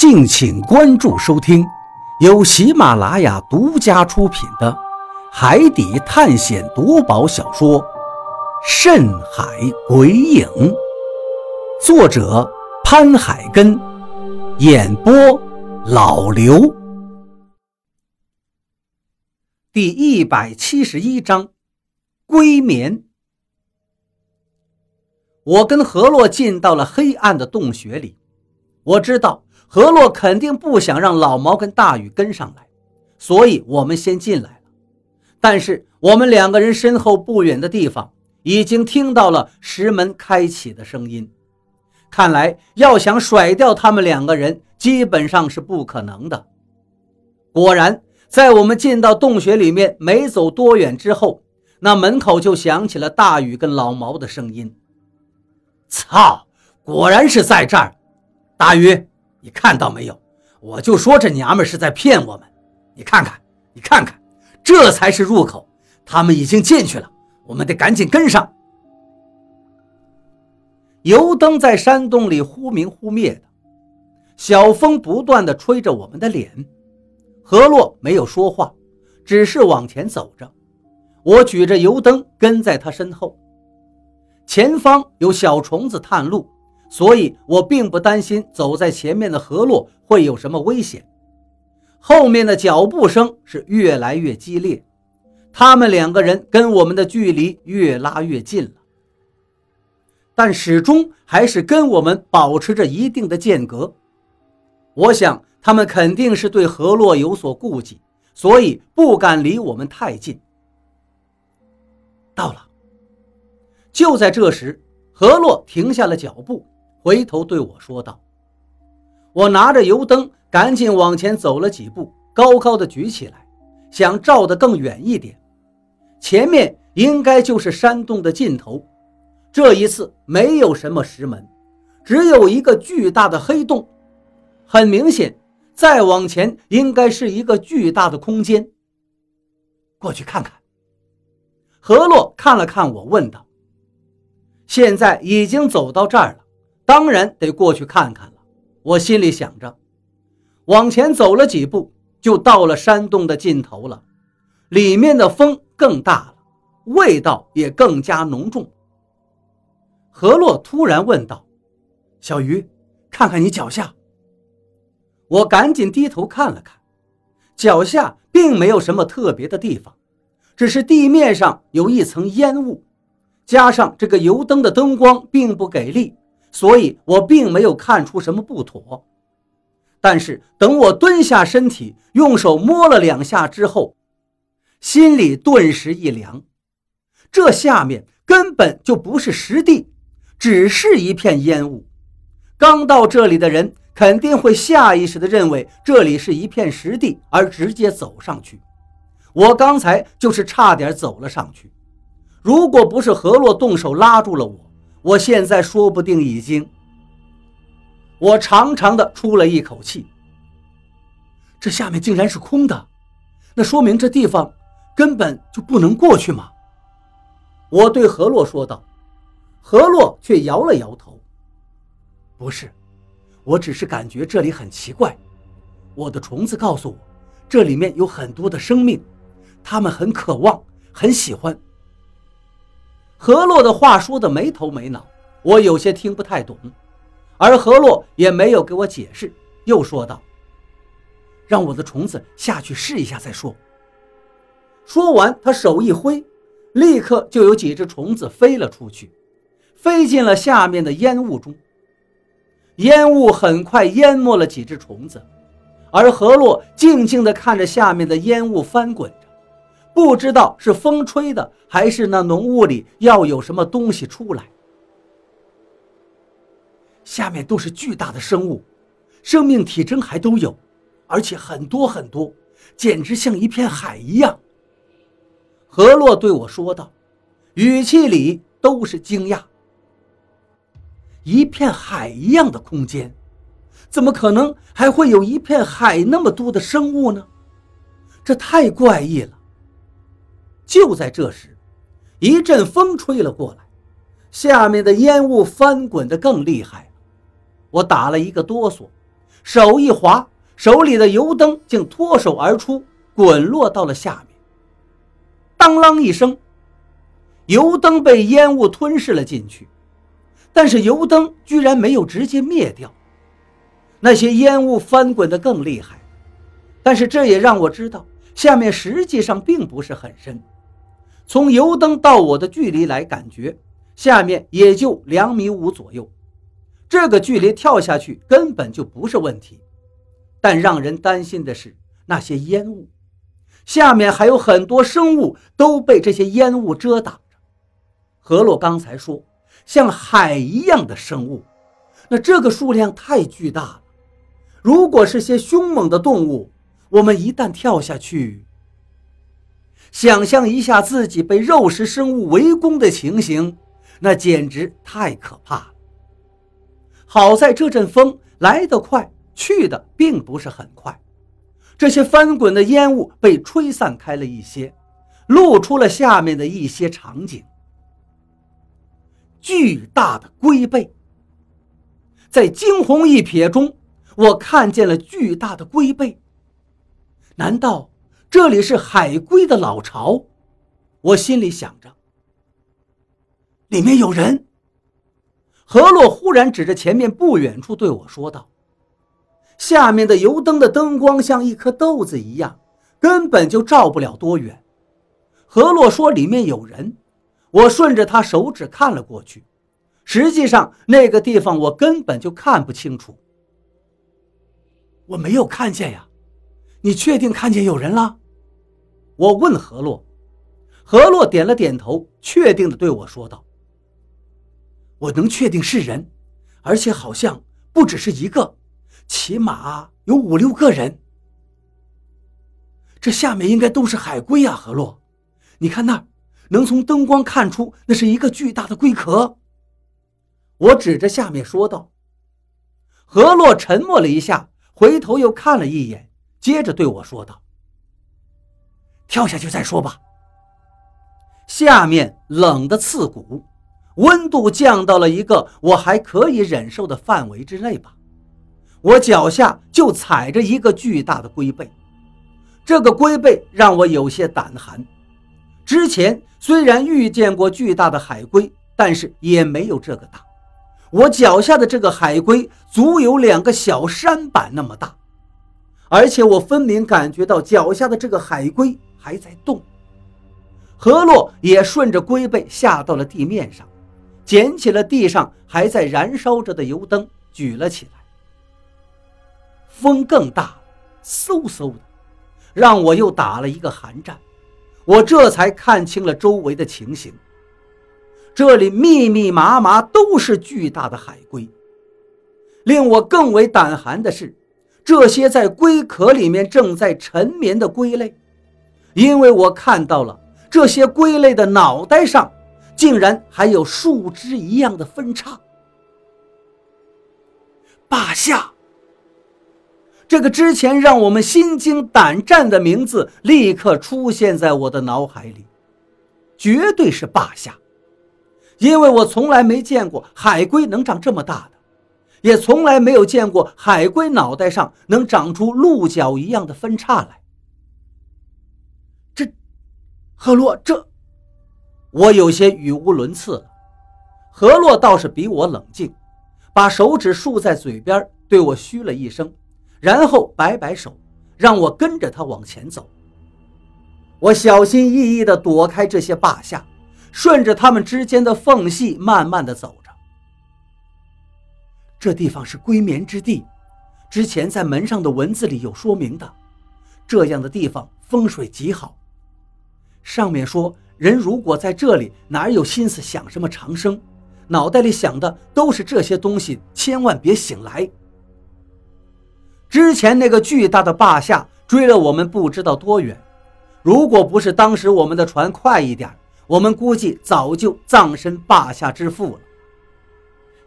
敬请关注收听，由喜马拉雅独家出品的《海底探险夺宝小说》《深海鬼影》，作者潘海根，演播老刘。第一百七十一章，归眠。我跟何洛进到了黑暗的洞穴里，我知道。何洛肯定不想让老毛跟大雨跟上来，所以我们先进来了。但是我们两个人身后不远的地方，已经听到了石门开启的声音。看来要想甩掉他们两个人，基本上是不可能的。果然，在我们进到洞穴里面没走多远之后，那门口就响起了大雨跟老毛的声音：“操，果然是在这儿，大禹。”你看到没有？我就说这娘们是在骗我们。你看看，你看看，这才是入口。他们已经进去了，我们得赶紧跟上。油灯在山洞里忽明忽灭的，小风不断的吹着我们的脸。何洛没有说话，只是往前走着。我举着油灯跟在他身后。前方有小虫子探路。所以我并不担心走在前面的河洛会有什么危险。后面的脚步声是越来越激烈，他们两个人跟我们的距离越拉越近了，但始终还是跟我们保持着一定的间隔。我想他们肯定是对河洛有所顾忌，所以不敢离我们太近。到了，就在这时，河洛停下了脚步。回头对我说道：“我拿着油灯，赶紧往前走了几步，高高的举起来，想照得更远一点。前面应该就是山洞的尽头。这一次没有什么石门，只有一个巨大的黑洞。很明显，再往前应该是一个巨大的空间。过去看看。”何洛看了看我，问道：“现在已经走到这儿了。”当然得过去看看了，我心里想着，往前走了几步，就到了山洞的尽头了。里面的风更大了，味道也更加浓重。何洛突然问道：“小鱼，看看你脚下。”我赶紧低头看了看，脚下并没有什么特别的地方，只是地面上有一层烟雾，加上这个油灯的灯光并不给力。所以我并没有看出什么不妥，但是等我蹲下身体，用手摸了两下之后，心里顿时一凉。这下面根本就不是实地，只是一片烟雾。刚到这里的人肯定会下意识地认为这里是一片实地，而直接走上去。我刚才就是差点走了上去，如果不是何洛动手拉住了我。我现在说不定已经……我长长的出了一口气。这下面竟然是空的，那说明这地方根本就不能过去吗？我对何洛说道。何洛却摇了摇头：“不是，我只是感觉这里很奇怪。我的虫子告诉我，这里面有很多的生命，他们很渴望，很喜欢。”何洛的话说的没头没脑，我有些听不太懂，而何洛也没有给我解释，又说道：“让我的虫子下去试一下再说。”说完，他手一挥，立刻就有几只虫子飞了出去，飞进了下面的烟雾中。烟雾很快淹没了几只虫子，而何洛静静地看着下面的烟雾翻滚。不知道是风吹的，还是那浓雾里要有什么东西出来。下面都是巨大的生物，生命体征还都有，而且很多很多，简直像一片海一样。何洛对我说道，语气里都是惊讶。一片海一样的空间，怎么可能还会有一片海那么多的生物呢？这太怪异了。就在这时，一阵风吹了过来，下面的烟雾翻滚得更厉害。我打了一个哆嗦，手一滑，手里的油灯竟脱手而出，滚落到了下面。当啷一声，油灯被烟雾吞噬了进去，但是油灯居然没有直接灭掉，那些烟雾翻滚得更厉害。但是这也让我知道，下面实际上并不是很深。从油灯到我的距离来感觉，下面也就两米五左右。这个距离跳下去根本就不是问题。但让人担心的是那些烟雾，下面还有很多生物都被这些烟雾遮挡着。何洛刚才说像海一样的生物，那这个数量太巨大了。如果是些凶猛的动物，我们一旦跳下去，想象一下自己被肉食生物围攻的情形，那简直太可怕了。好在这阵风来得快，去的并不是很快，这些翻滚的烟雾被吹散开了一些，露出了下面的一些场景。巨大的龟背，在惊鸿一瞥中，我看见了巨大的龟背。难道这里是海龟的老巢？我心里想着。里面有人。何洛忽然指着前面不远处对我说道：“下面的油灯的灯光像一颗豆子一样，根本就照不了多远。”何洛说：“里面有人。”我顺着他手指看了过去，实际上那个地方我根本就看不清楚。我没有看见呀。你确定看见有人了？我问何洛，何洛点了点头，确定的对我说道：“我能确定是人，而且好像不只是一个，起码有五六个人。这下面应该都是海龟啊！何洛，你看那儿，能从灯光看出那是一个巨大的龟壳。”我指着下面说道。何洛沉默了一下，回头又看了一眼。接着对我说道：“跳下去再说吧。”下面冷的刺骨，温度降到了一个我还可以忍受的范围之内吧。我脚下就踩着一个巨大的龟背，这个龟背让我有些胆寒。之前虽然遇见过巨大的海龟，但是也没有这个大。我脚下的这个海龟足有两个小山板那么大。而且我分明感觉到脚下的这个海龟还在动，何洛也顺着龟背下到了地面上，捡起了地上还在燃烧着的油灯，举了起来。风更大，嗖嗖的，让我又打了一个寒战。我这才看清了周围的情形，这里密密麻麻都是巨大的海龟。令我更为胆寒的是。这些在龟壳里面正在沉眠的龟类，因为我看到了这些龟类的脑袋上，竟然还有树枝一样的分叉。霸下，这个之前让我们心惊胆战的名字立刻出现在我的脑海里，绝对是霸下，因为我从来没见过海龟能长这么大的。也从来没有见过海龟脑袋上能长出鹿角一样的分叉来。这，何洛，这，我有些语无伦次了。何洛倒是比我冷静，把手指竖在嘴边，对我嘘了一声，然后摆摆手，让我跟着他往前走。我小心翼翼地躲开这些霸下，顺着他们之间的缝隙慢慢地走着。这地方是归眠之地，之前在门上的文字里有说明的。这样的地方风水极好。上面说，人如果在这里，哪有心思想什么长生？脑袋里想的都是这些东西，千万别醒来。之前那个巨大的霸下追了我们不知道多远，如果不是当时我们的船快一点，我们估计早就葬身霸下之腹了。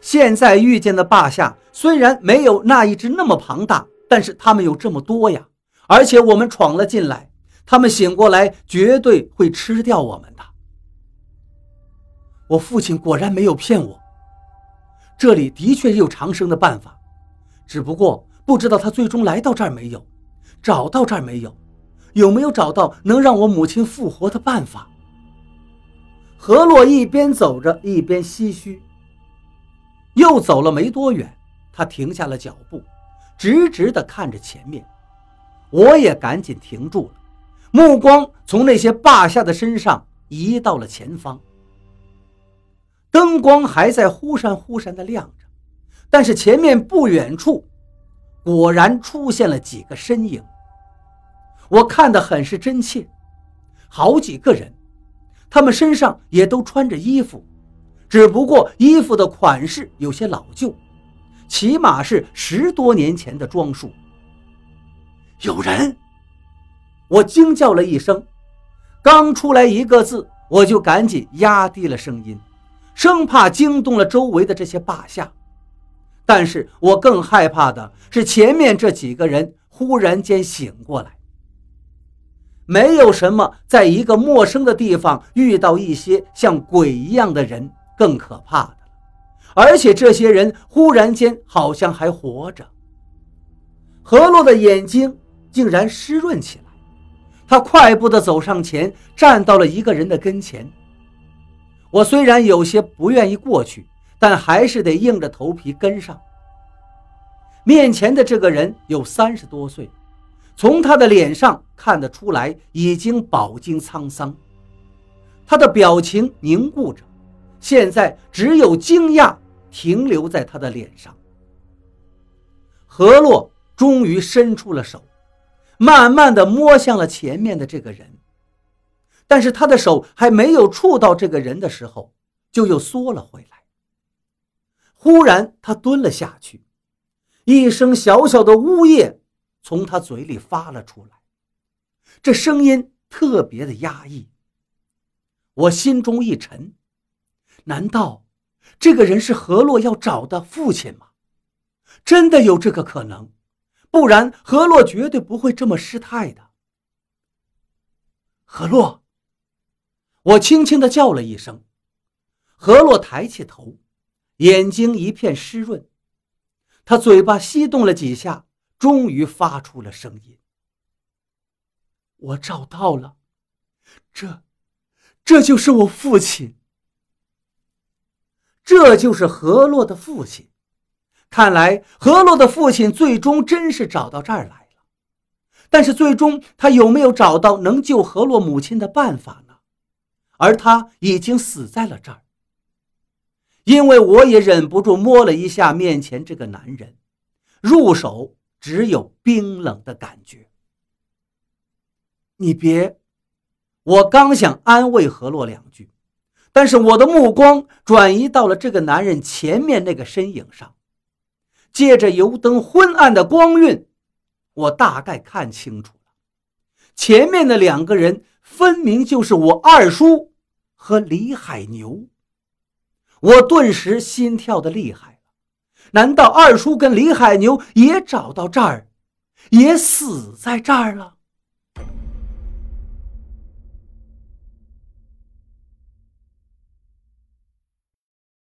现在遇见的霸下虽然没有那一只那么庞大，但是他们有这么多呀！而且我们闯了进来，他们醒过来绝对会吃掉我们的。我父亲果然没有骗我，这里的确有长生的办法，只不过不知道他最终来到这儿没有，找到这儿没有，有没有找到能让我母亲复活的办法？何洛一边走着一边唏嘘。又走了没多远，他停下了脚步，直直地看着前面。我也赶紧停住了，目光从那些霸下的身上移到了前方。灯光还在忽闪忽闪地亮着，但是前面不远处，果然出现了几个身影。我看得很是真切，好几个人，他们身上也都穿着衣服。只不过衣服的款式有些老旧，起码是十多年前的装束。有人！我惊叫了一声，刚出来一个字，我就赶紧压低了声音，生怕惊动了周围的这些霸下。但是我更害怕的是前面这几个人忽然间醒过来。没有什么在一个陌生的地方遇到一些像鬼一样的人。更可怕的了，而且这些人忽然间好像还活着。何洛的眼睛竟然湿润起来，他快步地走上前，站到了一个人的跟前。我虽然有些不愿意过去，但还是得硬着头皮跟上。面前的这个人有三十多岁，从他的脸上看得出来已经饱经沧桑，他的表情凝固着。现在只有惊讶停留在他的脸上。何洛终于伸出了手，慢慢的摸向了前面的这个人，但是他的手还没有触到这个人的时候，就又缩了回来。忽然，他蹲了下去，一声小小的呜咽从他嘴里发了出来，这声音特别的压抑。我心中一沉。难道这个人是何洛要找的父亲吗？真的有这个可能，不然何洛绝对不会这么失态的。何洛，我轻轻的叫了一声。何洛抬起头，眼睛一片湿润，他嘴巴吸动了几下，终于发出了声音：“我找到了，这，这就是我父亲。”这就是何洛的父亲，看来何洛的父亲最终真是找到这儿来了。但是最终他有没有找到能救何洛母亲的办法呢？而他已经死在了这儿。因为我也忍不住摸了一下面前这个男人，入手只有冰冷的感觉。你别，我刚想安慰何洛两句。但是我的目光转移到了这个男人前面那个身影上，借着油灯昏暗的光晕，我大概看清楚了，前面的两个人分明就是我二叔和李海牛。我顿时心跳的厉害了，难道二叔跟李海牛也找到这儿，也死在这儿了？